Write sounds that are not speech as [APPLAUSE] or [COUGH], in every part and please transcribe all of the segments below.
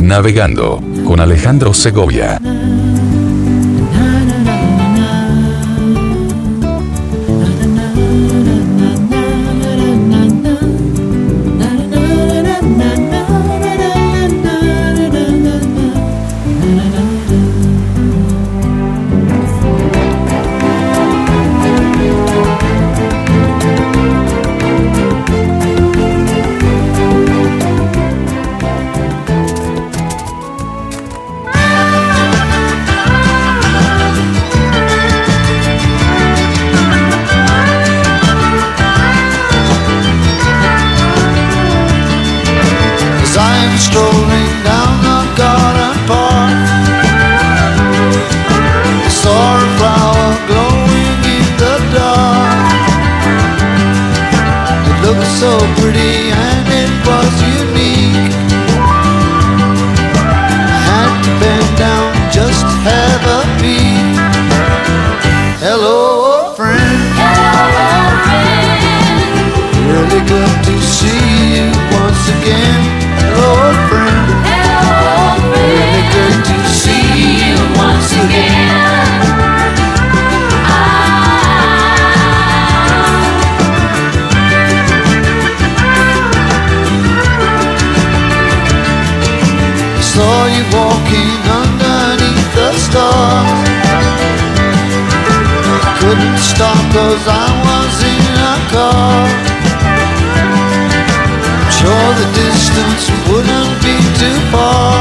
Navegando con Alejandro Segovia. cause I was in a car. I'm sure the distance wouldn't be too far.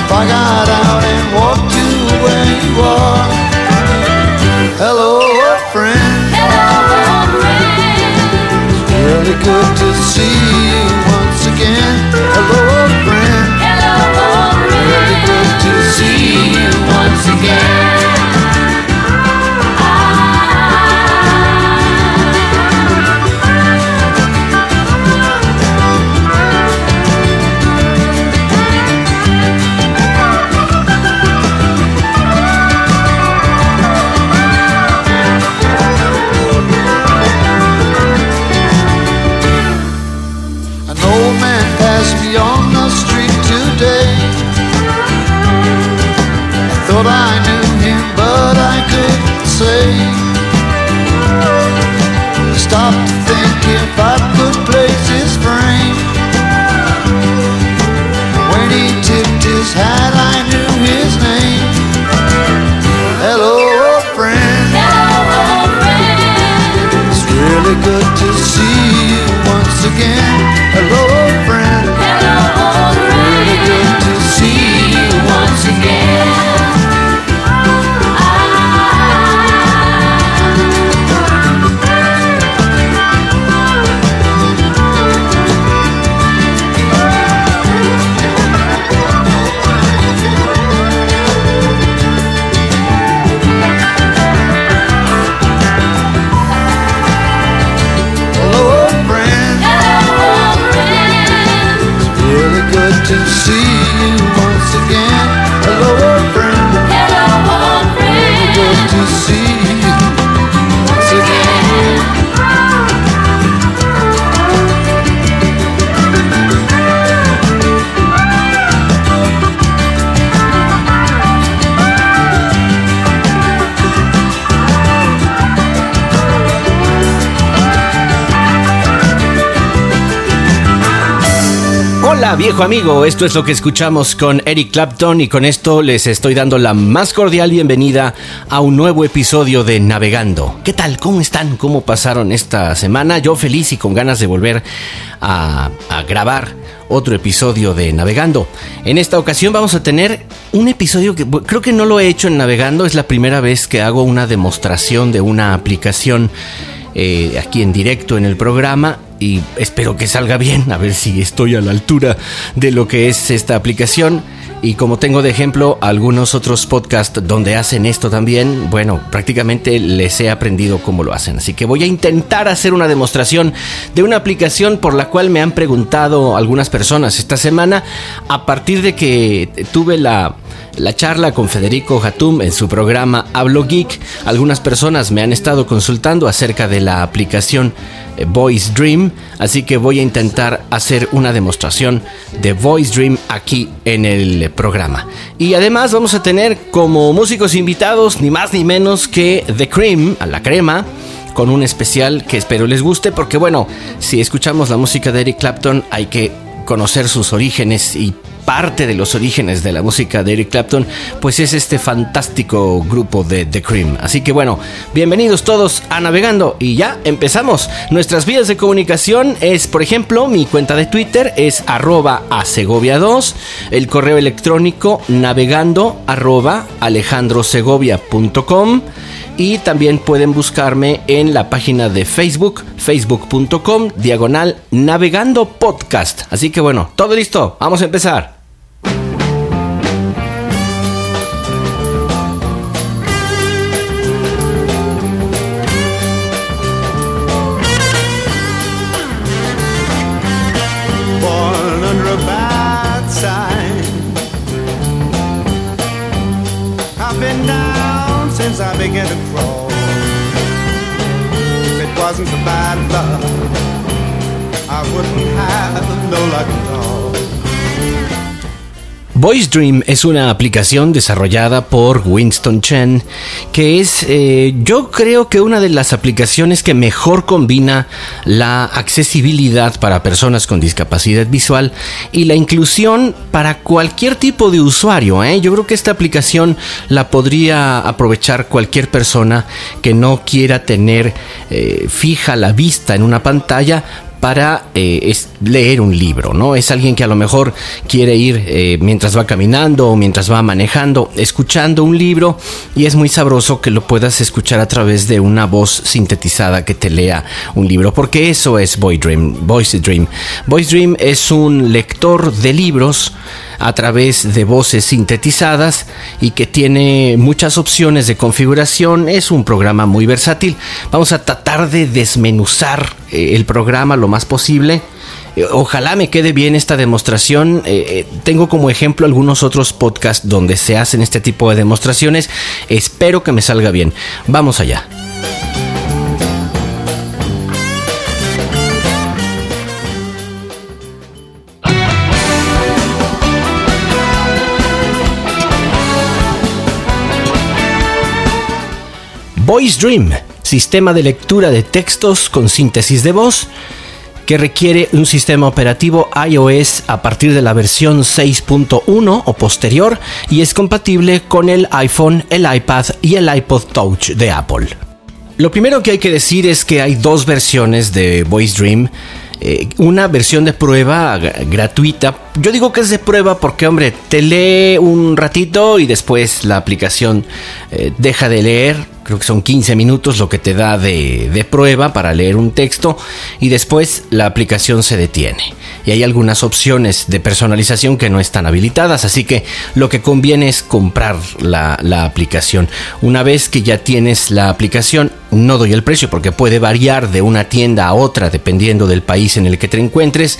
If I got out and walked to where you are. Hello, old friend. Hello, old friend. It's really good to see you once again. Hello, old friend. Hello, old friend Really good to see you once again. stop viejo amigo, esto es lo que escuchamos con Eric Clapton y con esto les estoy dando la más cordial bienvenida a un nuevo episodio de Navegando. ¿Qué tal? ¿Cómo están? ¿Cómo pasaron esta semana? Yo feliz y con ganas de volver a, grabar otro episodio de Navegando. En esta ocasión vamos a tener un episodio que creo que no lo he hecho en Navegando, es la primera vez que hago una demostración de una aplicación eh, aquí en directo en el programa y espero que salga bien, a ver si estoy a la altura de lo que es esta aplicación. Y como tengo de ejemplo algunos otros podcasts donde hacen esto también, bueno, prácticamente les he aprendido cómo lo hacen. Así que voy a intentar hacer una demostración de una aplicación por la cual me han preguntado algunas personas esta semana a partir de que tuve la la charla con Federico Hatum en su programa Hablo Geek. Algunas personas me han estado consultando acerca de la aplicación eh, Voice Dream, así que voy a intentar hacer una demostración de Voice Dream aquí en el programa. Y además vamos a tener como músicos invitados ni más ni menos que The Cream, a la crema con un especial que espero les guste porque bueno, si escuchamos la música de Eric Clapton hay que conocer sus orígenes y parte de los orígenes de la música de Eric Clapton, pues es este fantástico grupo de The Cream. Así que bueno, bienvenidos todos a Navegando y ya empezamos. Nuestras vías de comunicación es, por ejemplo, mi cuenta de Twitter es arroba a Segovia 2, el correo electrónico navegando arroba alejandrosegovia.com y también pueden buscarme en la página de Facebook, facebook.com, diagonal navegando podcast. Así que bueno, todo listo, vamos a empezar. Voice Dream es una aplicación desarrollada por Winston Chen que es eh, yo creo que una de las aplicaciones que mejor combina la accesibilidad para personas con discapacidad visual y la inclusión para cualquier tipo de usuario. ¿eh? Yo creo que esta aplicación la podría aprovechar cualquier persona que no quiera tener eh, fija la vista en una pantalla para eh, leer un libro, ¿no? Es alguien que a lo mejor quiere ir eh, mientras va caminando o mientras va manejando, escuchando un libro y es muy sabroso que lo puedas escuchar a través de una voz sintetizada que te lea un libro, porque eso es Voice Dream. Voice Dream, Voice Dream es un lector de libros a través de voces sintetizadas y que tiene muchas opciones de configuración. Es un programa muy versátil. Vamos a tratar de desmenuzar eh, el programa lo más posible. Eh, ojalá me quede bien esta demostración. Eh, tengo como ejemplo algunos otros podcasts donde se hacen este tipo de demostraciones. Espero que me salga bien. Vamos allá. Voice Dream, sistema de lectura de textos con síntesis de voz que requiere un sistema operativo iOS a partir de la versión 6.1 o posterior y es compatible con el iPhone, el iPad y el iPod Touch de Apple. Lo primero que hay que decir es que hay dos versiones de Voice Dream. Eh, una versión de prueba gratuita. Yo digo que es de prueba porque, hombre, te lee un ratito y después la aplicación eh, deja de leer creo que son 15 minutos lo que te da de, prueba para leer un texto y después la aplicación se detiene. Y hay algunas opciones de personalización que no están habilitadas, así que lo que conviene es comprar la, la aplicación. Una vez que ya tienes la aplicación, no doy el precio porque puede variar de una tienda a otra dependiendo del país en el que te encuentres.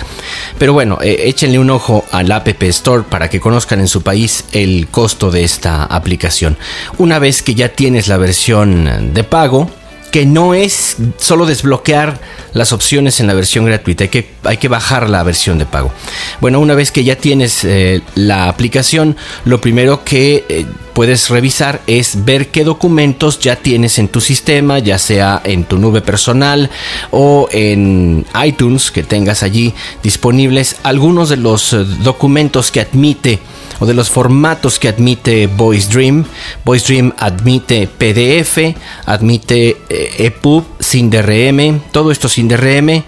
Pero bueno, eh, échenle un ojo al App Store para que conozcan en su país el costo de esta aplicación. Una vez que ya tienes la versión de pago que no es solo desbloquear las opciones en la versión gratuita, hay que, hay que bajar la versión de pago. Bueno, una vez que ya tienes eh, la aplicación, lo primero que eh, puedes revisar es ver qué documentos ya tienes en tu sistema, ya sea en tu nube personal o en iTunes que tengas allí disponibles algunos de los eh, documentos que admite o de los formatos que admite Voice Dream. Voice Dream admite PDF, admite EPUB sin DRM, todo esto sin DRM,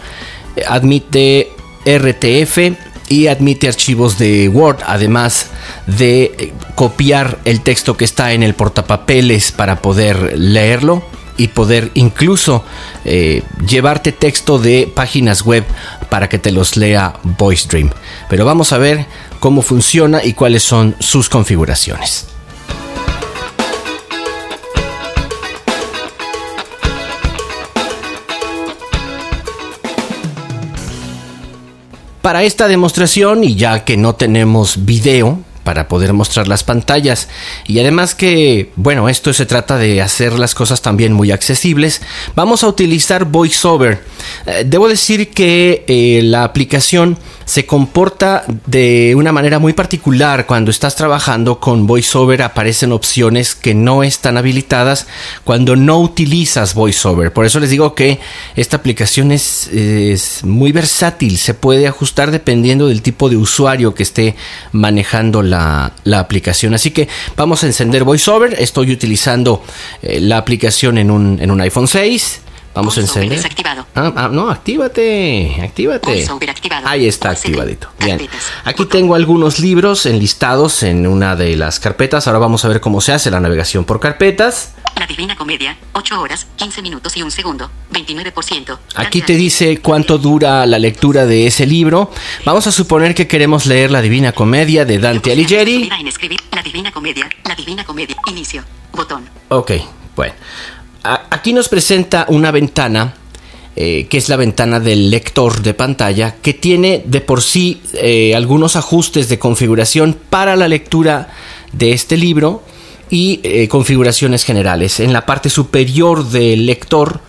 admite RTF y admite archivos de Word, además de eh, copiar el texto que está en el portapapeles para poder leerlo y poder incluso eh, llevarte texto de páginas web para que te los lea Voice Dream. Pero vamos a ver cómo funciona y cuáles son sus configuraciones. Para esta demostración, y ya que no tenemos video, para poder mostrar las pantallas. Y además que, bueno, esto se trata de hacer las cosas también muy accesibles, vamos a utilizar VoiceOver. Eh, debo decir que eh, la aplicación se comporta de una manera muy particular cuando estás trabajando con VoiceOver aparecen opciones que no están habilitadas cuando no utilizas VoiceOver. Por eso les digo que esta aplicación es, es muy versátil, se puede ajustar dependiendo del tipo de usuario que esté manejando la, la aplicación. Así que vamos a encender VoiceOver. Estoy utilizando eh, la aplicación en un, en un iPhone 6. Vamos a encender. Ah, ah, no, actívate, actívate. Ahí está activadito. Bien. Aquí tengo algunos libros enlistados en una de las carpetas. Ahora vamos a ver cómo se hace la navegación por carpetas. La Divina Comedia, 8 horas, 15 minutos y un segundo, 29%. Aquí te dice cuánto dura la lectura de ese libro. Vamos a suponer que queremos leer La Divina Comedia de Dante Alighieri. La Divina Comedia, La Divina Comedia, inicio, botón. Ok, bueno. Aquí nos presenta una ventana, eh, que es la ventana del lector de pantalla, que tiene de por sí eh, algunos ajustes de configuración para la lectura de este libro y eh, configuraciones generales. En la parte superior del lector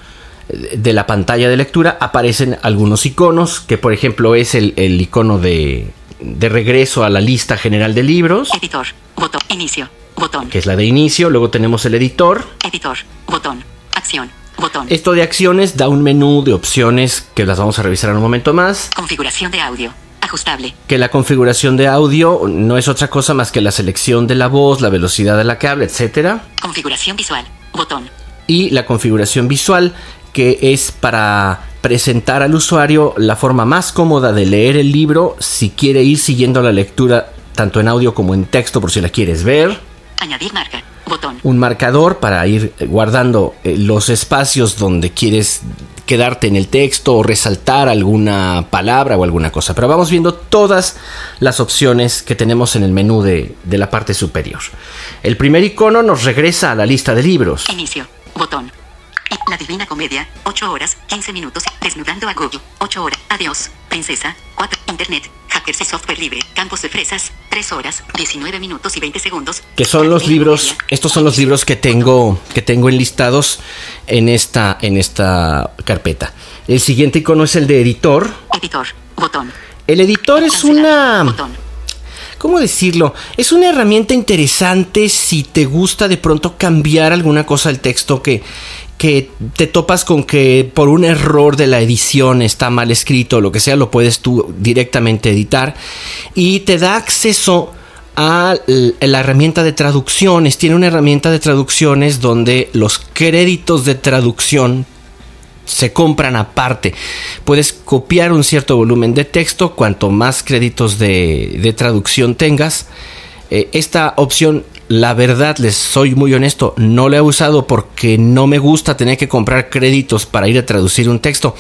de la pantalla de lectura aparecen algunos iconos, que por ejemplo es el, el icono de, de regreso a la lista general de libros, Editor, botón, inicio, botón. que es la de inicio, luego tenemos el editor, Editor, botón, acción, botón. Esto de acciones da un menú de opciones que las vamos a revisar en un momento más. Configuración de audio, ajustable, Que la configuración de audio no es otra cosa más que la selección de la voz, la velocidad a la que habla, etc. configuración visual, botón. Y la configuración visual que es para presentar al usuario la forma más cómoda de leer el libro si quiere ir siguiendo la lectura tanto en audio como en texto por si la quieres ver. Añadir marca, botón. un marcador para ir guardando eh, los espacios donde quieres quedarte en el texto o resaltar alguna palabra o alguna cosa. Pero vamos viendo todas las opciones que tenemos en el menú de, de la parte superior. El primer icono nos regresa a la lista de libros. Inicio, botón. Y La Divina Comedia, 8 horas, 15 minutos, desnudando a Google, 8 horas, adiós, princesa, 4, internet, hackers y software libre, campos de fresas, 3 horas, 19 minutos y 20 segundos. Que son los libros, estos son los libros que tengo, que tengo enlistados en esta, en esta carpeta. El siguiente icono es el de editor. Editor, botón. El editor es Cancelar, una... Botón. ¿Cómo decirlo? Es una herramienta interesante si te gusta de pronto cambiar alguna cosa del texto que, que te topas con que por un error de la edición está mal escrito lo que sea, lo puedes tú directamente editar y te da acceso a la herramienta de traducciones. Tiene una herramienta de traducciones donde los créditos de traducción se compran aparte. Puedes copiar un cierto volumen de texto, cuanto más créditos de, de traducción tengas. Eh, esta opción, la verdad, les soy muy honesto, no la he usado porque no me gusta tener que comprar créditos para ir a traducir un texto.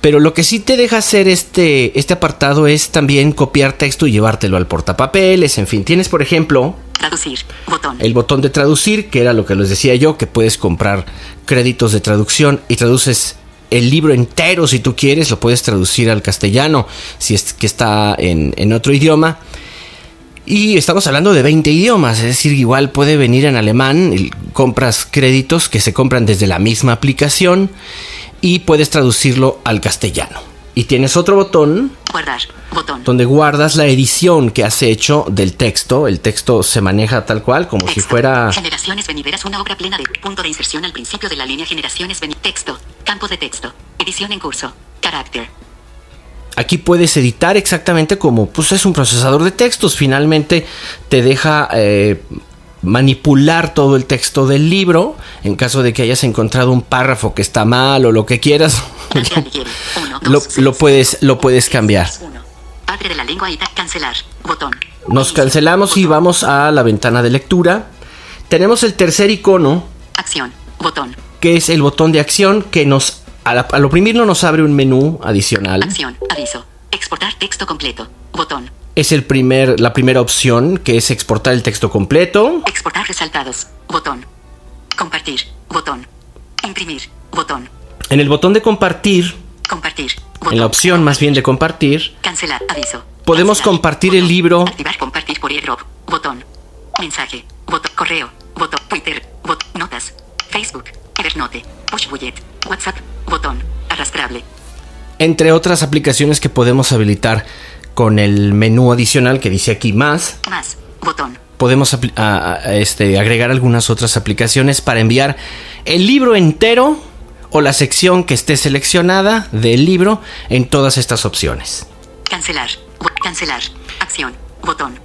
Pero lo que sí te deja hacer este, este apartado es también copiar texto y llevártelo al portapapeles. En fin, tienes por ejemplo Traducir, botón. el botón de traducir, que era lo que les decía yo, que puedes comprar créditos de traducción y traduces el libro entero si tú quieres, lo puedes traducir al castellano si es que está en, en otro idioma. Y estamos hablando de 20 idiomas, es decir, igual puede venir en alemán, compras créditos que se compran desde la misma aplicación y puedes traducirlo al castellano. Y tienes otro botón Guardar, botón. donde guardas la edición que has hecho del texto. El texto se maneja tal cual, como si fuera... Generaciones venideras, una obra plena de punto de inserción al principio de la línea Generaciones venideras. Texto, campo de texto, edición en curso, carácter, Aquí puedes editar exactamente como pues es un procesador de textos. Finalmente te deja eh, manipular todo el texto del libro en caso de que hayas encontrado un párrafo que está mal o lo que quieras. [LAUGHS] Uno, lo, dos, lo seis. puedes, lo puedes cambiar. Uno. Padre de la lengua y cancelar, botón. Nos cancelamos y vamos a la ventana de lectura. Tenemos el tercer icono Acción, botón. que es el botón de acción que nos al, al oprimirlo nos abre un menú adicional. Acción, aviso. Exportar texto completo, botón. Es el primer, la primera opción que es exportar el texto completo. Exportar resaltados, botón. Compartir, botón. Imprimir, botón. En el botón de compartir, Compartir, botón. en la opción más bien de compartir, Cancelar, aviso. Podemos Cancelar, compartir el libro. Activar, compartir, por airdrop. Botón. Mensaje. Botón. Correo. Botón. Twitter. Botón. Notas. Facebook. Evernote. Push Budget. WhatsApp. Botón. Arrastrable. Entre otras aplicaciones que podemos habilitar con el menú adicional que dice aquí más, Más. Botón. podemos apli- a- a- este, agregar algunas otras aplicaciones para enviar el libro entero o la sección que esté seleccionada del libro en todas estas opciones. Cancelar. Cancelar. Acción. Botón.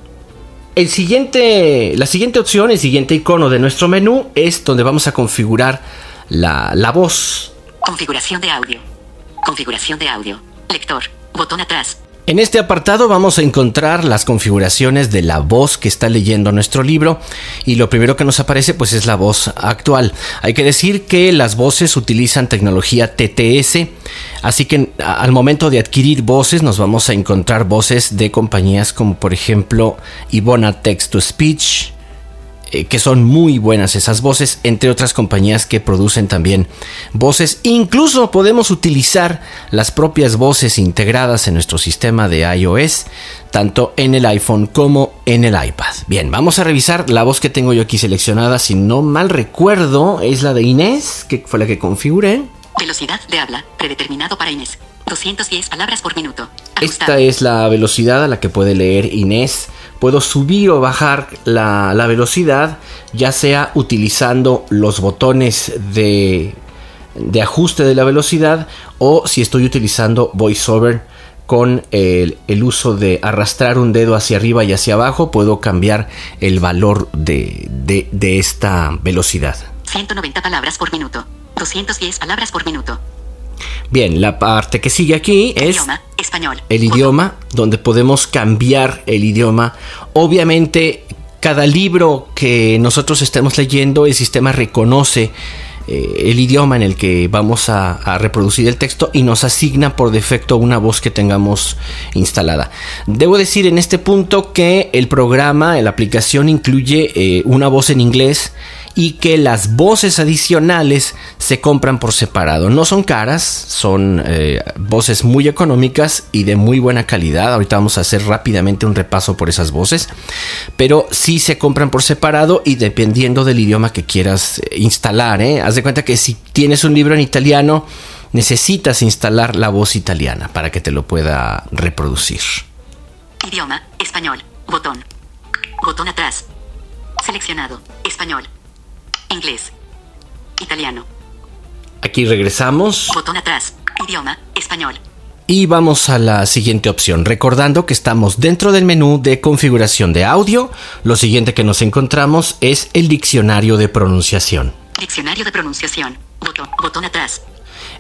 El siguiente, la siguiente opción, el siguiente icono de nuestro menú es donde vamos a configurar la, la voz. Configuración de audio. Configuración de audio. Lector. Botón atrás. En este apartado vamos a encontrar las configuraciones de la voz que está leyendo nuestro libro y lo primero que nos aparece pues es la voz actual. Hay que decir que las voces utilizan tecnología TTS, así que al momento de adquirir voces nos vamos a encontrar voces de compañías como por ejemplo Ivona Text to Speech, eh, que son muy buenas esas voces, entre otras compañías que producen también voces. Incluso podemos utilizar las propias voces integradas en nuestro sistema de iOS, tanto en el iPhone como en el iPad. Bien, vamos a revisar la voz que tengo yo aquí seleccionada. Si no mal recuerdo, es la de Inés, que fue la que configuré. Velocidad de habla. Predeterminado para Inés. 210 palabras por minuto. Esta es la velocidad a la que puede leer Inés. Puedo subir o bajar la, la velocidad, ya sea utilizando los botones de, de ajuste de la velocidad o si estoy utilizando VoiceOver con el, el uso de arrastrar un dedo hacia arriba y hacia abajo, puedo cambiar el valor de, de- de esta velocidad. 190 palabras por minuto. 210 palabras por minuto. Bien, la parte que sigue aquí es... Idioma. Español. el idioma, donde podemos cambiar el idioma. Obviamente, cada libro que nosotros estemos leyendo, el sistema reconoce eh, el idioma en el que vamos a, a reproducir el texto y nos asigna por defecto una voz que tengamos instalada. Debo decir en este punto que el programa, la aplicación incluye eh, una voz en inglés y que las voces adicionales se compran por separado. No son caras, son eh, voces muy económicas y de muy buena calidad. Ahorita vamos a hacer rápidamente un repaso por esas voces, pero sí se compran por separado y dependiendo del idioma que quieras eh, instalar. ¿eh? Haz de cuenta que si tienes un libro en italiano, necesitas instalar la voz italiana para que te lo pueda reproducir. Idioma. Español. Botón. Botón atrás. Seleccionado. Español. Inglés. Italiano. Aquí regresamos. Botón atrás. Idioma. Español. Y vamos a la siguiente opción, recordando que estamos dentro del menú de configuración de audio. Lo siguiente que nos encontramos es el diccionario de pronunciación. Diccionario de pronunciación. Botón. Botón atrás.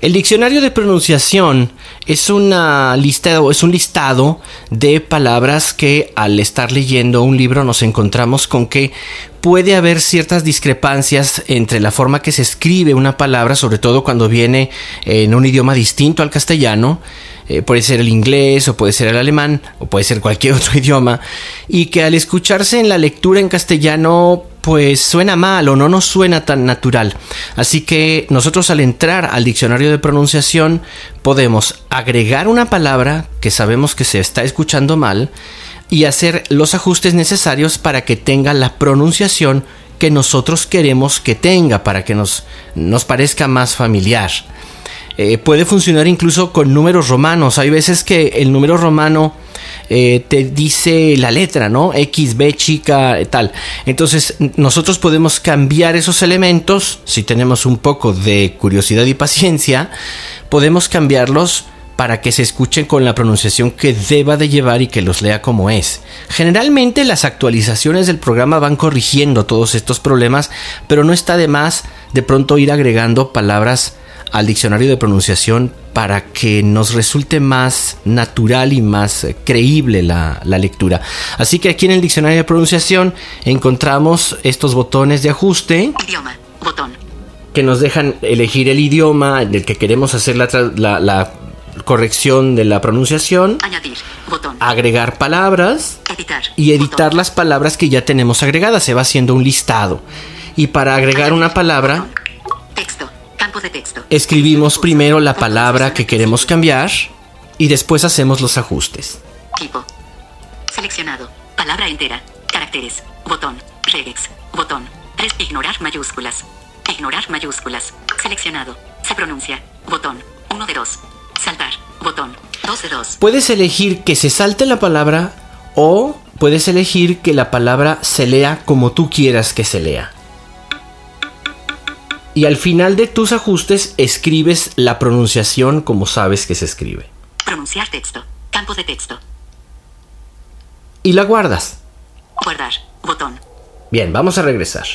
El diccionario de pronunciación es una lista es un listado de palabras que al estar leyendo un libro nos encontramos con que puede haber ciertas discrepancias entre la forma que se escribe una palabra, sobre todo cuando viene en un idioma distinto al castellano. Eh, puede ser el inglés o puede ser el alemán o puede ser cualquier [LAUGHS] otro idioma y que al escucharse en la lectura en castellano pues suena mal o no nos suena tan natural. Así que nosotros al entrar al diccionario de pronunciación podemos agregar una palabra que sabemos que se está escuchando mal y hacer los ajustes necesarios para que tenga la pronunciación que nosotros queremos que tenga, para que nos, nos parezca más familiar. Eh, puede funcionar incluso con números romanos. Hay veces que el número romano eh, te dice la letra, ¿no? X, B, chica, eh, tal. Entonces nosotros podemos cambiar esos elementos, si tenemos un poco de curiosidad y paciencia, podemos cambiarlos para que se escuchen con la pronunciación que deba de llevar y que los lea como es. Generalmente las actualizaciones del programa van corrigiendo todos estos problemas, pero no está de más de pronto ir agregando palabras al diccionario de pronunciación para que nos resulte más natural y más eh, creíble la, la, lectura. Así que aquí en el diccionario de pronunciación encontramos estos botones de ajuste. Idioma, botón. Que nos dejan elegir el idioma del que queremos hacer la, la, la corrección de la pronunciación. Añadir, botón. Agregar palabras. Editar. Y editar botón. las palabras que ya tenemos agregadas. Se va haciendo un listado. Y para agregar una palabra... Texto. Campo de texto. Escribimos primero la palabra que queremos cambiar y después hacemos los ajustes. Tipo. Seleccionado. Palabra entera. Caracteres. Botón. Regex. Botón. 3. Ignorar mayúsculas. Ignorar mayúsculas. Seleccionado. Se pronuncia. Botón. 1 de 2. Saltar. Botón. 2 de 2. Puedes elegir que se salte la palabra o puedes elegir que la palabra se lea como tú quieras que se lea. Y al final de tus ajustes escribes la pronunciación como sabes que se escribe. Pronunciar texto. Campo de texto. Y la guardas. Guardar. Botón. Bien, vamos a regresar.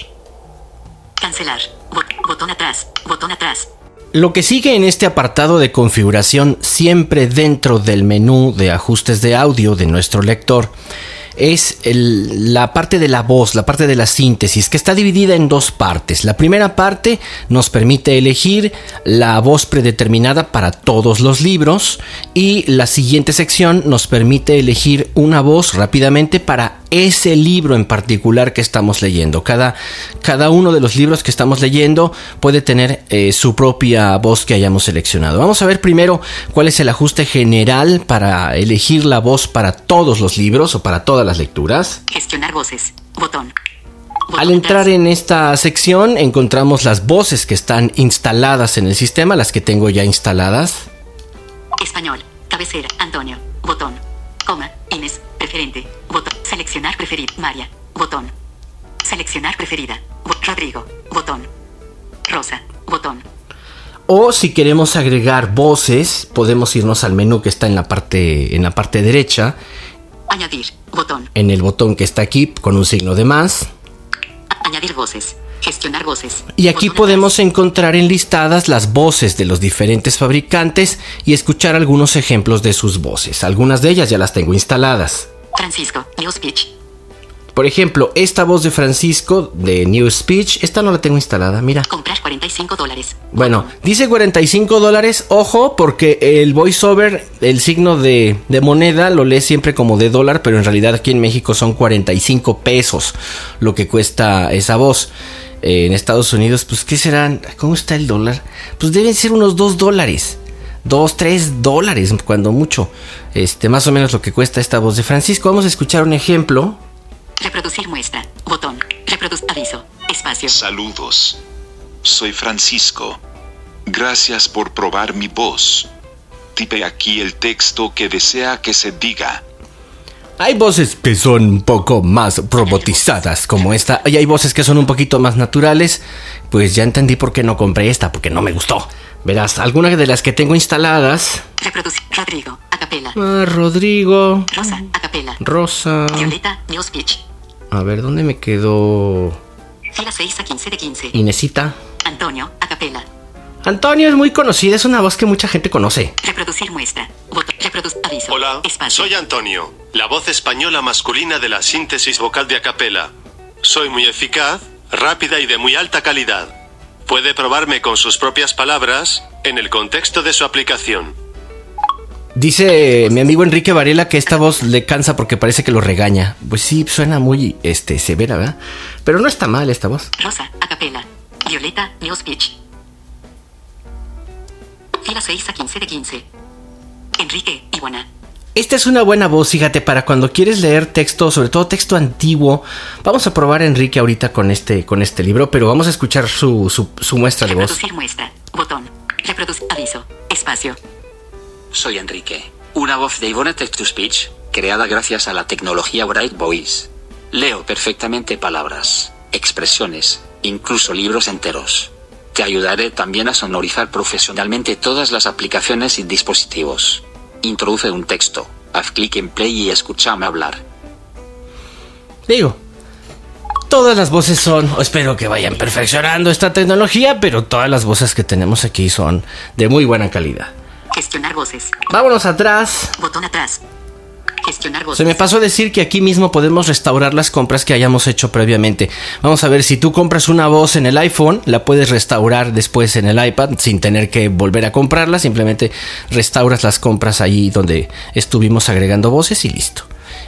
Cancelar. Bot- botón atrás. Botón atrás. Lo que sigue en este apartado de configuración, siempre dentro del menú de ajustes de audio de nuestro lector, es la parte de la voz, la parte de la síntesis, que está dividida en dos partes. La primera parte nos permite elegir la voz predeterminada para todos los libros y la siguiente sección nos permite elegir una voz rápidamente para ese libro en particular que estamos leyendo. Cada, cada uno de los libros que estamos leyendo puede tener eh, su propia voz que hayamos seleccionado. Vamos a ver primero cuál es el ajuste general para elegir la voz para todos los libros o para todas las lecturas. Gestionar voces. Botón. Al entrar en esta sección encontramos las voces que están instaladas en el sistema, las que tengo ya instaladas. Español. Cabecera. Antonio. Botón. Coma. Inés. Botón. Seleccionar preferida. María. Botón. Seleccionar preferida. Rodrigo. Botón. Rosa. Botón. O si queremos agregar voces, podemos irnos al menú que está en la parte, en la parte derecha, Añadir. Botón. en el botón que está aquí con un signo de más. Añadir voces. Gestionar voces. Y aquí Botón podemos encontrar enlistadas las voces de los diferentes fabricantes y escuchar algunos ejemplos de sus voces. Algunas de ellas ya las tengo instaladas. Francisco. New Speech. Por ejemplo, esta voz de Francisco de New Speech, esta no la tengo instalada, mira. Comprar 45 dólares. Bueno, dice 45 dólares, ojo, porque el voiceover, el signo de, de moneda, lo lee siempre como de dólar, pero en realidad aquí en México son 45 pesos lo que cuesta esa voz. Eh, en Estados Unidos, pues, ¿qué serán? ¿Cómo está el dólar? Pues deben ser unos 2 dólares. 2, 3 dólares, cuando mucho. Este, más o menos lo que cuesta esta voz de Francisco. Vamos a escuchar un ejemplo. Reproducir muestra. Botón. Reproducir aviso. Espacio. Saludos. Soy Francisco. Gracias por probar mi voz. Tipe aquí el texto que desea que se diga. Hay voces que son un poco más robotizadas como esta y hay voces que son un poquito más naturales. Pues ya entendí por qué no compré esta, porque no me gustó. Verás, algunas de las que tengo instaladas. Reproducir. Rodrigo. Acapela. Ah, Rodrigo, Rosa. Acapela. Rosa. Violeta. New Speech. A ver, ¿dónde me quedó Fila 6 a 15 de 15. Inesita? Antonio. Acapela. Antonio es muy conocida, es una voz que mucha gente conoce. Reproducir muestra. Botón. Reproducir aviso. Hola, Espacio. soy Antonio, la voz española masculina de la síntesis vocal de acapela. Soy muy eficaz, rápida y de muy alta calidad. Puede probarme con sus propias palabras en el contexto de su aplicación. Dice mi amigo Enrique Varela que esta voz le cansa porque parece que lo regaña. Pues sí, suena muy este, severa, ¿verdad? Pero no está mal esta voz. Rosa. Acapela. Violeta. New Speech. Fila 6 a 15 de 15. Enrique. Iguana. Esta es una buena voz, fíjate, para cuando quieres leer texto, sobre todo texto antiguo. Vamos a probar a Enrique ahorita con este, con este libro, pero vamos a escuchar su, su, su muestra de voz. Reproducir muestra. Botón. Reproducir aviso. Espacio. Soy Enrique, una voz de Ivona Text to Speech, creada gracias a la tecnología Bright Voice. Leo perfectamente palabras, expresiones, incluso libros enteros. Te ayudaré también a sonorizar profesionalmente todas las aplicaciones y dispositivos. Introduce un texto, haz clic en play y escúchame hablar. Digo, todas las voces son, o espero que vayan perfeccionando esta tecnología, pero todas las voces que tenemos aquí son de muy buena calidad. Gestionar voces. Vámonos atrás. Botón atrás. Gestionar. Se me pasó a decir que aquí mismo podemos restaurar las compras que hayamos hecho previamente. Vamos a ver, si tú compras una voz en el iPhone, la puedes restaurar después en el iPad sin tener que volver a comprarla. Simplemente restauras las compras ahí donde estuvimos agregando voces y listo.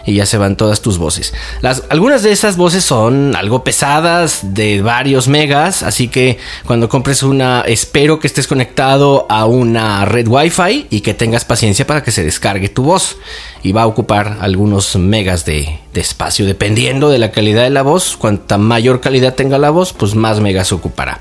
Y ya se van todas tus voces. Las, algunas de esas voces son algo pesadas, de varios megas, así que cuando compres una, espero que estés conectado a una red Wi-Fi y que tengas paciencia para que se descargue tu voz. Y va a ocupar algunos megas de, espacio, dependiendo de la calidad de la voz. Cuanta mayor calidad tenga la voz, pues más megas ocupará.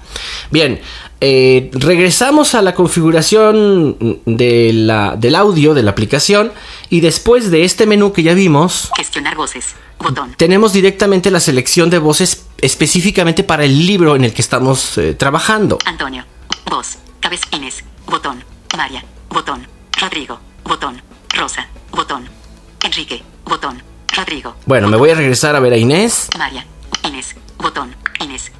Bien, eh, regresamos a la configuración de la, del audio de la aplicación y después de este menú que ya vimos, Gestionar voces. Botón. tenemos directamente la selección de voces específicamente para el libro en el que estamos eh, trabajando. Antonio. Voz. Cabez Inés. Botón. María. Botón. Rodrigo. Botón. Rosa. Botón. Enrique. Botón. Rodrigo. Bueno, me voy a regresar a ver a Inés. María. Inés. Botón. Inés.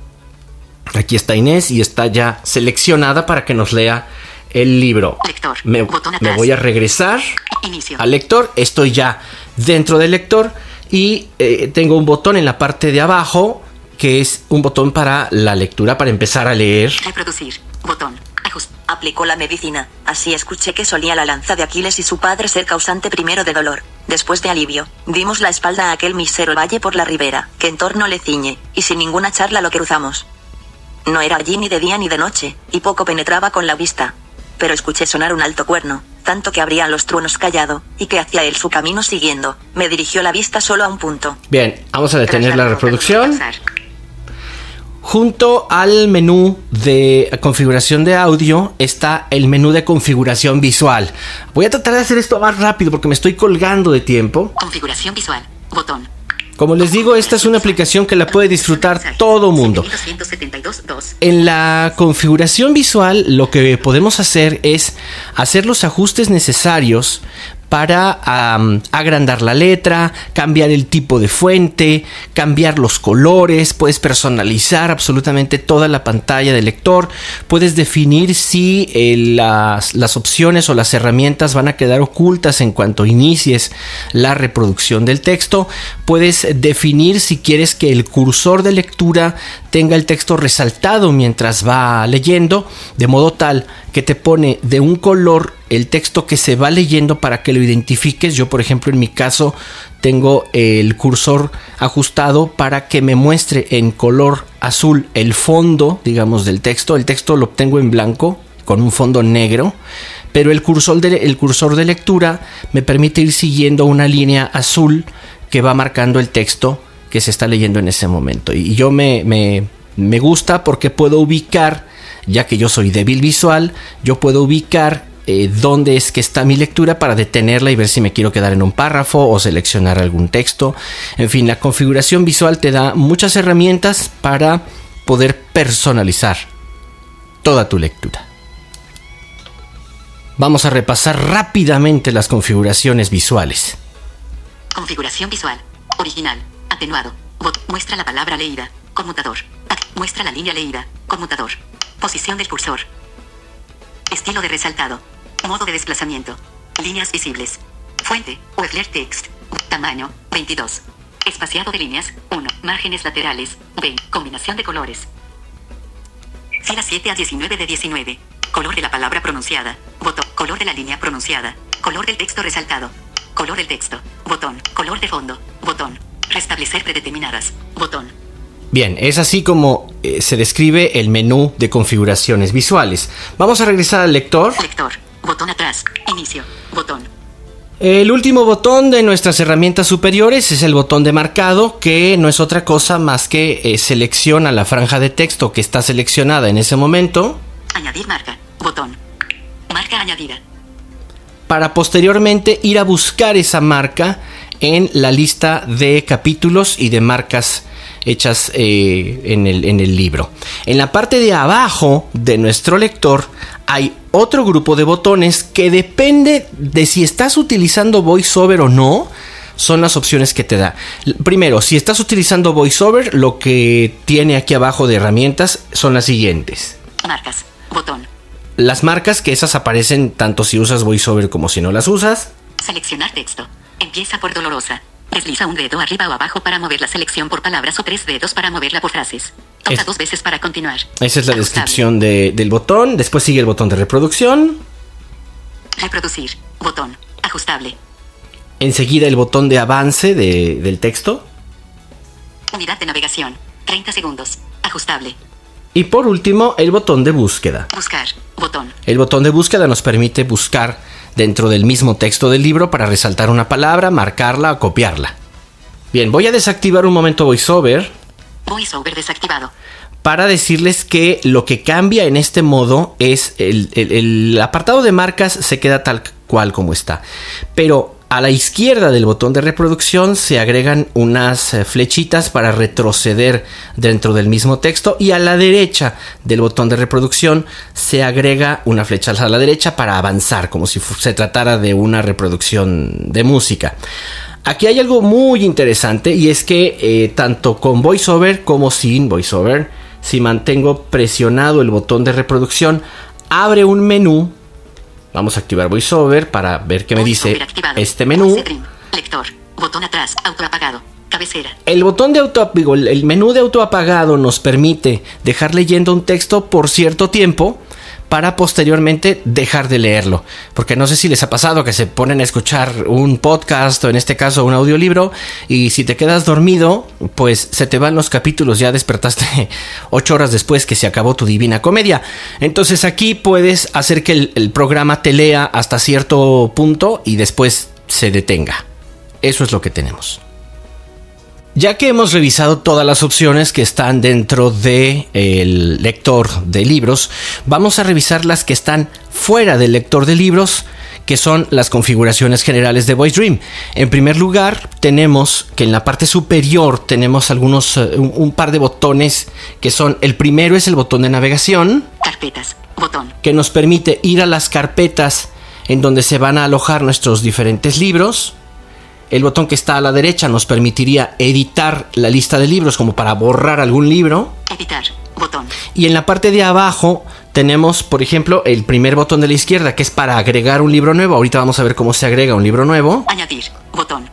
Aquí está Inés y está ya seleccionada para que nos lea el libro. Lector. Me, voy a regresar Inicio. al lector. Estoy ya dentro del lector y eh, tengo un botón en la parte de abajo que es un botón para la lectura, para empezar a leer. Reproducir. Botón. Ajust. Aplicó la medicina. Así escuché que solía la lanza de Aquiles y su padre ser causante primero de dolor, después de alivio. Dimos la espalda a aquel mísero valle por la ribera, que en torno le ciñe, y sin ninguna charla lo cruzamos. No era allí ni de día ni de noche, y poco penetraba con la vista. Pero escuché sonar un alto cuerno, tanto que abrían los truenos callado, y que hacia él su camino siguiendo, me dirigió la vista solo a un punto. Bien, vamos a detener la reproducción. Junto al menú de configuración de audio está el menú de configuración visual. Voy a tratar de hacer esto más rápido porque me estoy colgando de tiempo. Configuración visual. Botón. Como les digo, esta es una aplicación que la puede disfrutar todo mundo. 7272-2. En la configuración visual lo que podemos hacer es hacer los ajustes necesarios para agrandar la letra, cambiar el tipo de fuente, cambiar los colores, puedes personalizar absolutamente toda la pantalla del lector, puedes definir si eh, las, las opciones o las herramientas van a quedar ocultas en cuanto inicies la reproducción del texto, puedes definir si quieres que el cursor de lectura tenga el texto resaltado mientras va leyendo, de modo tal que te pone de un color el texto que se va leyendo para que lo identifiques. Yo, por ejemplo, en mi caso tengo el cursor ajustado para que me muestre en color azul el fondo, digamos, del texto. El texto lo obtengo en blanco con un fondo negro, pero el cursor de, el cursor de lectura me permite ir siguiendo una línea azul que va marcando el texto que se está leyendo en ese momento. Y yo me, me, me gusta porque puedo ubicar, ya que yo soy débil visual, yo puedo ubicar eh, dónde es que está mi lectura para detenerla y ver si me quiero quedar en un párrafo o seleccionar algún texto. En fin, la configuración visual te da muchas herramientas para poder personalizar toda tu lectura. Vamos a repasar rápidamente las configuraciones visuales. Configuración visual. Original. Atenuado. Muestra la palabra leída. Conmutador. Muestra la línea leída. Conmutador. Posición del cursor. Estilo de resaltado. Modo de desplazamiento. Líneas visibles. Fuente. Webler Text. Tamaño. 22. Espaciado de líneas. 1. Márgenes laterales. 20. Combinación de colores. Fila 7 a 19 de 19. Color de la palabra pronunciada. Botón. Color de la línea pronunciada. Color del texto resaltado. Color del texto. Botón. Color de fondo. Botón. Restablecer predeterminadas. Botón. Bien, es así como eh, se describe el menú de configuraciones visuales. Vamos a regresar al lector. Lector. Botón atrás. Inicio. Botón. El último botón de nuestras herramientas superiores es el botón de marcado, que no es otra cosa más que eh, selecciona la franja de texto que está seleccionada en ese momento Añadir marca. Botón. Marca añadida. para posteriormente ir a buscar esa marca en la lista de capítulos y de marcas hechas eh, en, el, en el libro. En la parte de abajo de nuestro lector hay otro grupo de botones que depende de si estás utilizando VoiceOver o no. Son las opciones que te da. Primero, si estás utilizando VoiceOver, lo que tiene aquí abajo de herramientas son las siguientes. Marcas. Botón. Las marcas que esas aparecen tanto si usas VoiceOver como si no las usas. Seleccionar texto. Empieza por dolorosa. Desliza un dedo arriba o abajo para mover la selección por palabras o tres dedos para moverla por frases. Toca Es- dos veces para continuar. Esa es la Ajustable. descripción de- del botón. Después sigue el botón de reproducción. Reproducir. Botón. Ajustable. Enseguida el botón de avance de- del texto. Unidad de navegación. 30 segundos. Ajustable. Y por último, el botón de búsqueda. Buscar. Botón. El botón de búsqueda nos permite buscar dentro del mismo texto del libro para resaltar una palabra, marcarla o copiarla. Bien, voy a desactivar un momento VoiceOver Para decirles que lo que cambia en este modo es el apartado de marcas se queda tal cual como está. Pero a la izquierda del botón de reproducción se agregan unas eh, flechitas para retroceder dentro del mismo texto y a la derecha del botón de reproducción se agrega una flecha a la derecha para avanzar como si se tratara de una reproducción de música. Aquí hay algo muy interesante y es que eh, tanto con VoiceOver como sin VoiceOver, si mantengo presionado el botón de reproducción, abre un menú. Vamos a activar VoiceOver para ver qué me dice este menú. Lector. Botón atrás. Cabecera. El botón de auto, digo, el menú de auto apagado nos permite dejar leyendo un texto por cierto tiempo para posteriormente dejar de leerlo. Porque no sé si les ha pasado que se ponen a escuchar un podcast o en este caso un audiolibro y si te quedas dormido, pues se te van los capítulos, ya despertaste [LAUGHS] ocho horas después que se acabó tu divina comedia. Entonces aquí puedes hacer que el, programa te lea hasta cierto punto y después se detenga. Eso es lo que tenemos. Ya que hemos revisado todas las opciones que están dentro del lector de libros, vamos a revisar las que están fuera del lector de libros, que son las configuraciones generales de Voice Dream. En primer lugar, tenemos que en la parte superior tenemos algunos eh, un, un par de botones que son el primero es el botón de navegación Carpetas. Botón. que nos permite ir a las carpetas en donde se van a alojar nuestros diferentes libros. El botón que está a la derecha nos permitiría editar la lista de libros como para borrar algún libro. Editar. Botón. Y en la parte de abajo tenemos, por ejemplo, el primer botón de la izquierda que es para agregar un libro nuevo. Ahorita vamos a ver cómo se agrega un libro nuevo. Añadir. Botón.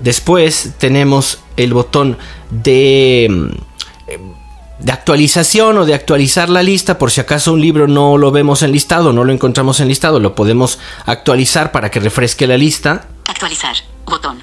Después tenemos el botón de, mm, de actualización o de actualizar la lista. Por si acaso un libro no lo vemos en listado, no lo encontramos en listado, lo podemos actualizar para que refresque la lista. Actualizar. Botón.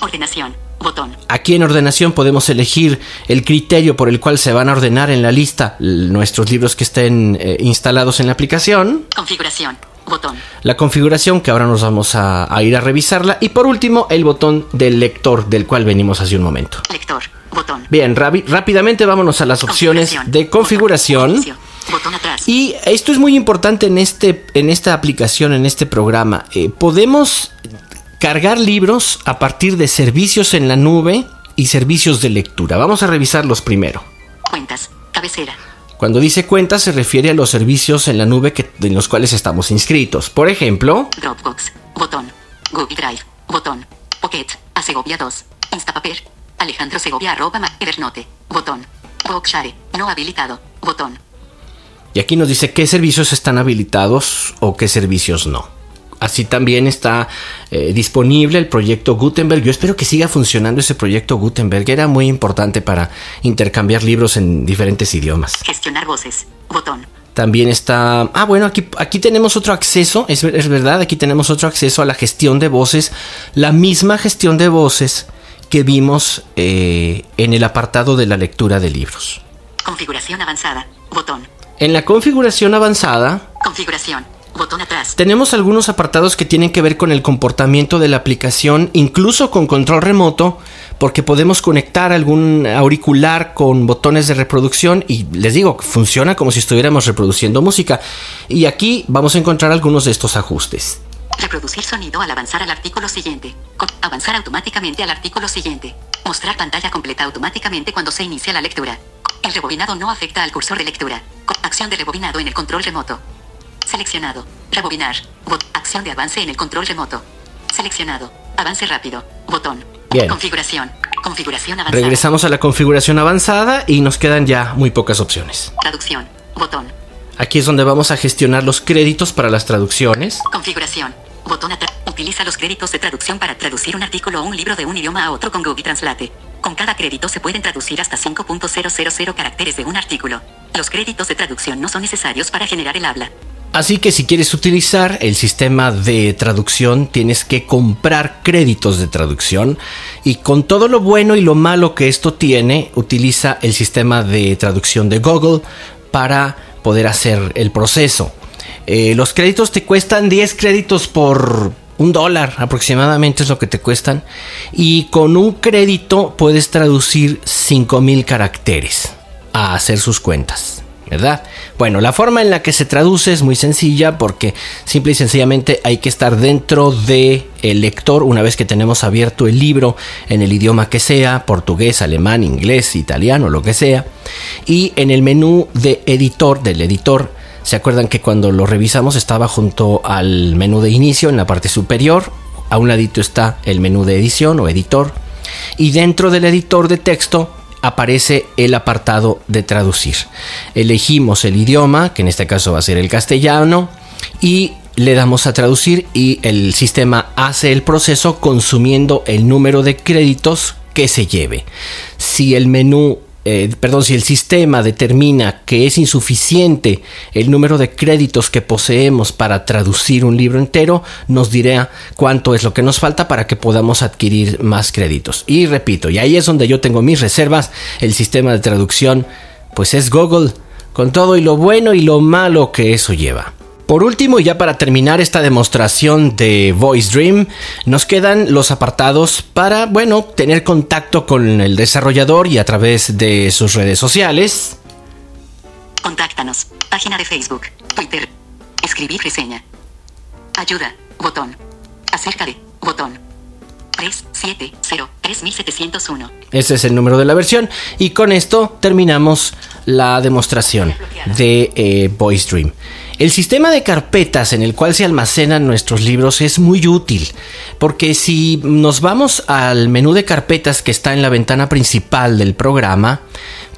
Ordenación. Botón. Aquí en ordenación podemos elegir el criterio por el cual se van a ordenar en la lista nuestros libros que estén eh, instalados en la aplicación. Configuración. Botón. La configuración que ahora nos vamos a, a ir a revisarla. Y por último el botón del lector del cual venimos hace un momento. Lector. Botón. Bien, rápidamente vámonos a las opciones de configuración. Botón atrás. Y esto es muy importante en, este, en esta aplicación, en este programa. Eh, podemos cargar libros a partir de servicios en la nube y servicios de lectura. Vamos a revisarlos primero. Cuentas. Cabecera. Cuando dice cuenta se refiere a los servicios en la nube que, en los cuales estamos inscritos. Por ejemplo, Dropbox. Botón. Google Drive. Botón. Pocket. A Segovia 2. Instapaper. Alejandro Segovia arroba Evernote. Botón. Bookshare. No habilitado. Botón. y aquí nos dice qué servicios están habilitados o qué servicios no. Así también está eh, disponible el proyecto Gutenberg. Yo espero que siga funcionando ese proyecto Gutenberg. Era muy importante para intercambiar libros en diferentes idiomas. Gestionar voces. Botón. También está... Ah, bueno, aquí, aquí tenemos otro acceso. Es, es verdad, aquí tenemos otro acceso a la gestión de voces. La misma gestión de voces que vimos eh, en el apartado de la lectura de libros. Configuración avanzada. Botón. En la configuración avanzada Configuración. Botón atrás. tenemos algunos apartados que tienen que ver con el comportamiento de la aplicación, incluso con control remoto, porque podemos conectar algún auricular con botones de reproducción y les digo, funciona como si estuviéramos reproduciendo música. Y aquí vamos a encontrar algunos de estos ajustes. Reproducir sonido al avanzar al artículo siguiente. Avanzar automáticamente al artículo siguiente. Mostrar pantalla completa automáticamente cuando se inicia la lectura. El rebobinado no afecta al cursor de lectura. Acción de rebobinado en el control remoto. Seleccionado. Rebobinar. Bot- acción de avance en el control remoto. Seleccionado. Avance rápido. Botón. Bien. Configuración. Configuración avanzada. Regresamos a la configuración avanzada y nos quedan ya muy pocas opciones. Traducción. Botón. Aquí es donde vamos a gestionar los créditos para las traducciones. Configuración. Botón atrás. Utiliza los créditos de traducción para traducir un artículo o un libro de un idioma a otro con Google Translate. Con cada crédito se pueden traducir hasta 5.000 caracteres de un artículo. Los créditos de traducción no son necesarios para generar el habla. Así que si quieres utilizar el sistema de traducción, tienes que comprar créditos de traducción. Y con todo lo bueno y lo malo que esto tiene, utiliza el sistema de traducción de Google para poder hacer el proceso. Eh, los créditos te cuestan 10 créditos por un dólar aproximadamente es lo que te cuestan. Y con un crédito puedes traducir 5000 caracteres a hacer sus cuentas. ¿Verdad? Bueno, la forma en la que se traduce es muy sencilla porque simple y sencillamente hay que estar dentro del el lector una vez que tenemos abierto el libro en el idioma que sea, portugués, alemán, inglés, italiano, lo que sea, y en el menú de editor del editor ¿Se acuerdan que cuando lo revisamos estaba junto al menú de inicio en la parte superior? A un ladito está el menú de edición o editor. Y dentro del editor de texto aparece el apartado de traducir. Elegimos el idioma, que en este caso va a ser el castellano, y le damos a traducir y el sistema hace el proceso consumiendo el número de créditos que se lleve. Si el menú eh, perdón, si el sistema determina que es insuficiente el número de créditos que poseemos para traducir un libro entero, nos dirá cuánto es lo que nos falta para que podamos adquirir más créditos. Y repito, y ahí es donde yo tengo mis reservas, el sistema de traducción, pues es Google, con todo y lo bueno y lo malo que eso lleva. Por último, y ya para terminar esta demostración de Voice Dream, nos quedan los apartados para, bueno, tener contacto con el desarrollador y a través de sus redes sociales. Contáctanos. Página de Facebook, Twitter. Escribir reseña. Ayuda. Botón. Acerca de. Botón. 370 3701. Ese es el número de la versión. Y con esto terminamos la demostración de eh, Voice Dream. El sistema de carpetas en el cual se almacenan nuestros libros es muy útil, porque si nos vamos al menú de carpetas que está en la ventana principal del programa,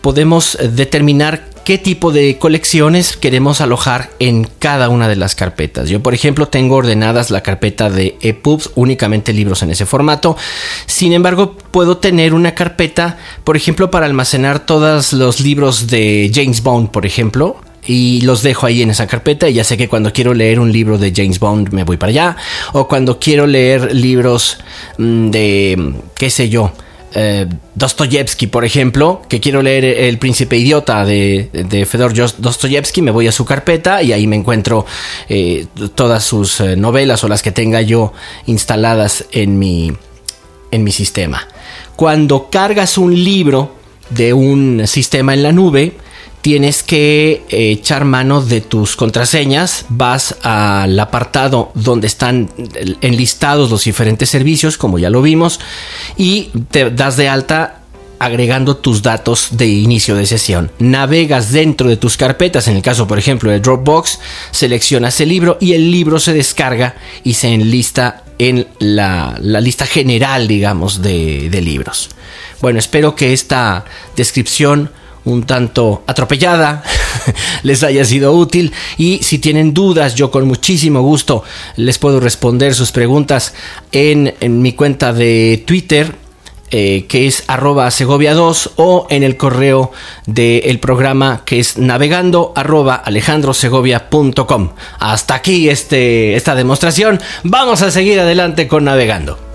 podemos determinar qué tipo de colecciones queremos alojar en cada una de las carpetas. Yo, por ejemplo, tengo ordenadas la carpeta de EPUBs, únicamente libros en ese formato. Sin embargo, puedo tener una carpeta, por ejemplo, para almacenar todos los libros de James Bond, por ejemplo y los dejo ahí en esa carpeta y ya sé que cuando quiero leer un libro de James Bond me voy para allá o cuando quiero leer libros mm, de qué sé yo eh, Dostoyevsky por ejemplo que quiero leer El príncipe idiota de, de Fedor Dostoyevsky me voy a su carpeta y ahí me encuentro eh, todas sus eh, novelas o las que tenga yo instaladas en mi en mi sistema. Cuando cargas un libro de un sistema en la nube tienes que eh, echar mano de tus contraseñas, vas al apartado donde están enlistados los diferentes servicios, como ya lo vimos, y te das de alta agregando tus datos de inicio de sesión. Navegas dentro de tus carpetas, en el caso por ejemplo de Dropbox, seleccionas el libro y el libro se descarga y se enlista en la, lista general, digamos, de libros. Bueno, espero que esta descripción un tanto atropellada [LAUGHS] les haya sido útil y si tienen dudas yo con muchísimo gusto les puedo responder sus preguntas en, mi cuenta de Twitter eh, que es arroba segovia 2 o en el correo del programa que es navegando arroba. Hasta aquí este, esta demostración. Vamos a seguir adelante con navegando.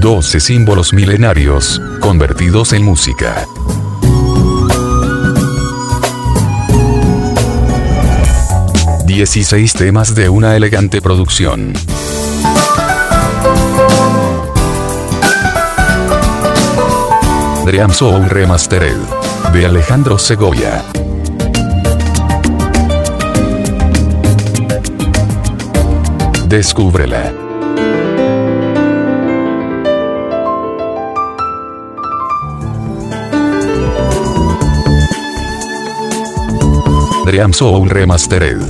12 símbolos milenarios, convertidos en música. Dieciséis temas de una elegante producción. Dream Soul Remastered. De Alejandro Segovia. Descúbrela. Dream Soul Remastered.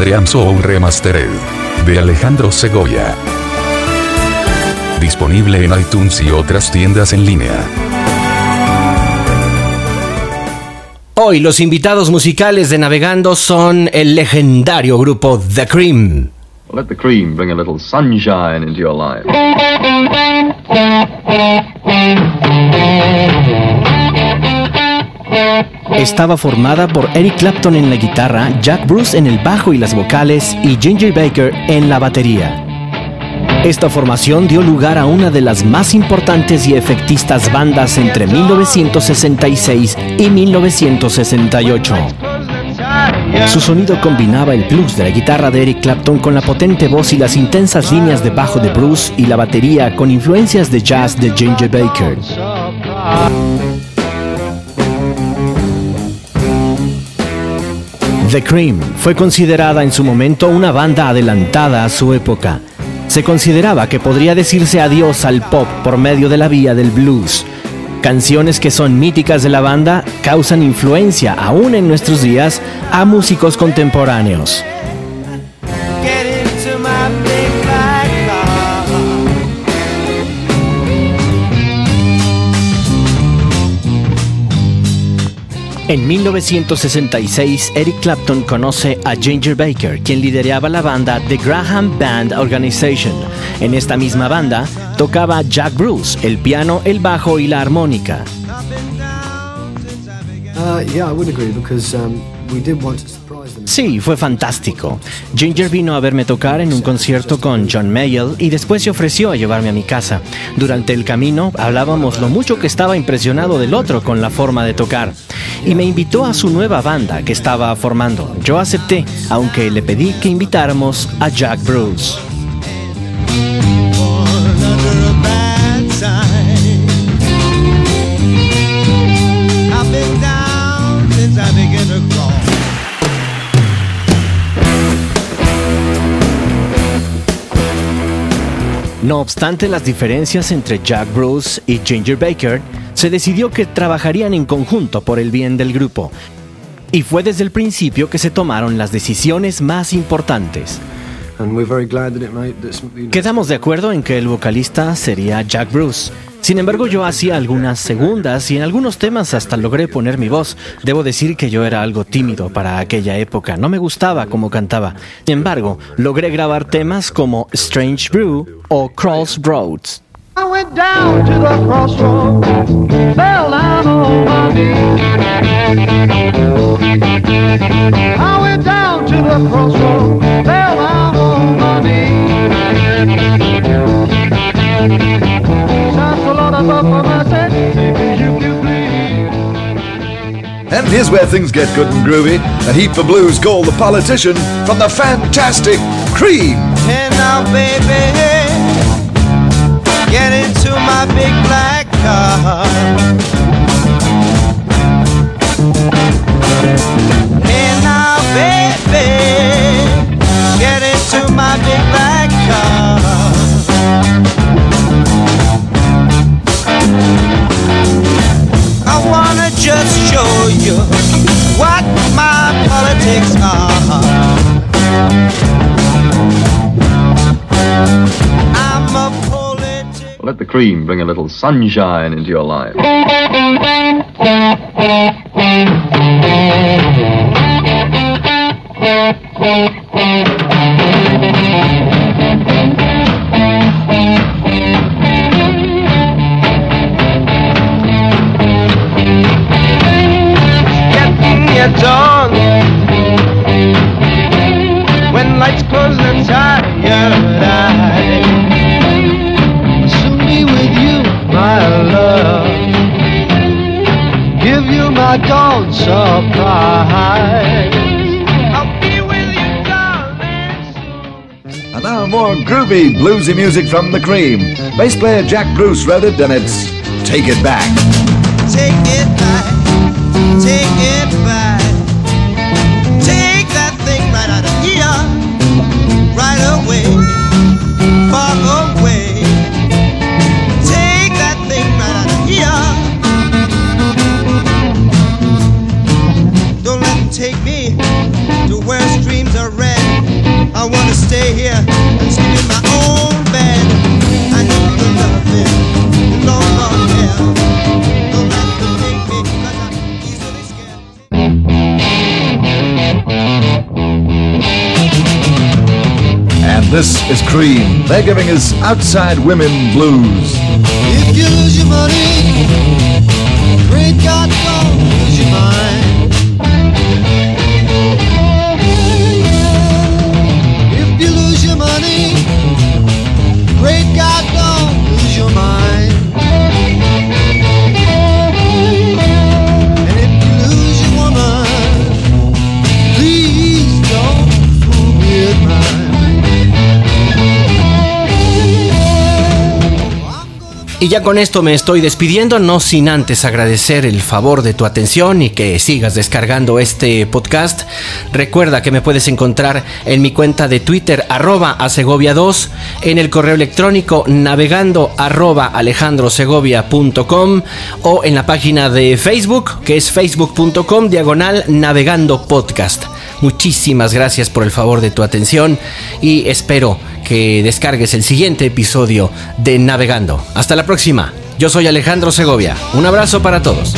Dream Soul Remastered. De Alejandro Segovia. Disponible en iTunes y otras tiendas en línea. Hoy los invitados musicales de Navegando son el legendario grupo The Cream. Let the cream bring a little sunshine into your life. estaba formada por Eric Clapton en la guitarra, Jack Bruce en el bajo y las vocales y Ginger Baker en la batería. Esta formación dio lugar a una de las más importantes y efectistas bandas entre 1966 y 1968. Su sonido combinaba el blues de la guitarra de Eric Clapton con la potente voz y las intensas líneas de bajo de Bruce y la batería con influencias de jazz de Ginger Baker. The Cream fue considerada en su momento una banda adelantada a su época. Se consideraba que podría decirse adiós al pop por medio de la vía del blues. Canciones que son míticas de la banda causan influencia aún en nuestros días a músicos contemporáneos. En 1966, Eric Clapton conoce a Ginger Baker, quien lideraba la banda The Graham Band Organization. En esta misma banda tocaba Jack Bruce, el piano, el bajo y la armónica. Sí, fue fantástico. Ginger vino a verme tocar en un concierto con John Mayall y después se ofreció a llevarme a mi casa. Durante el camino hablábamos lo mucho que estaba impresionado del otro con la forma de tocar y me invitó a su nueva banda que estaba formando. Yo acepté, aunque le pedí que invitáramos a Jack Bruce. No obstante las diferencias entre Jack Bruce y Ginger Baker, se decidió que trabajarían en conjunto por el bien del grupo. Y fue desde el principio que se tomaron las decisiones más importantes. Quedamos de acuerdo en que el vocalista sería Jack Bruce. Sin embargo, yo hacía algunas segundas y en algunos temas hasta logré poner mi voz. Debo decir que yo era algo tímido para aquella época, no me gustaba cómo cantaba. Sin embargo, logré grabar temas como Strange Brew o Crossroads. I went down to the crossroads, fell down on my knees. I went down to the crossroads, fell down on my knees. Shouts a lot above my said, you can please. And here's where things get good and groovy. A heap of blues called The Politician from the fantastic Cream. And now, baby. My big black car. Hey now, baby, get into my big black car. I wanna just show you what my politics are. Let the cream bring a little sunshine into your life. Getting your dawn when lights close and tired eyes Give you surprise. I'll be with you, darling. And now more groovy, bluesy music from the cream. Bass player Jack Bruce wrote it, and it's Take It Back. Take it back. Take it back. Take that thing right out of here. Right away. Far away. this is Cream. They're giving us Outside Women Blues. If you lose your money, great God, don't lose your mind. Y ya con esto me estoy despidiendo, no sin antes agradecer el favor de tu atención y que sigas descargando este podcast. Recuerda que me puedes encontrar en mi cuenta de Twitter arroba a Segovia 2, en el correo electrónico navegando arroba alejandrosegovia.com o en la página de Facebook que es facebook.com diagonal navegando podcast. Muchísimas gracias por el favor de tu atención y espero que descargues el siguiente episodio de Navegando. Hasta la próxima. Yo soy Alejandro Segovia. Un abrazo para todos.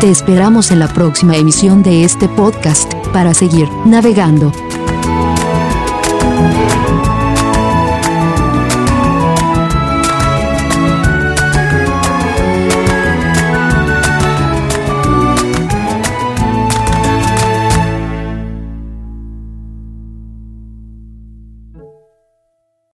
Te esperamos en la próxima emisión de este podcast para seguir navegando.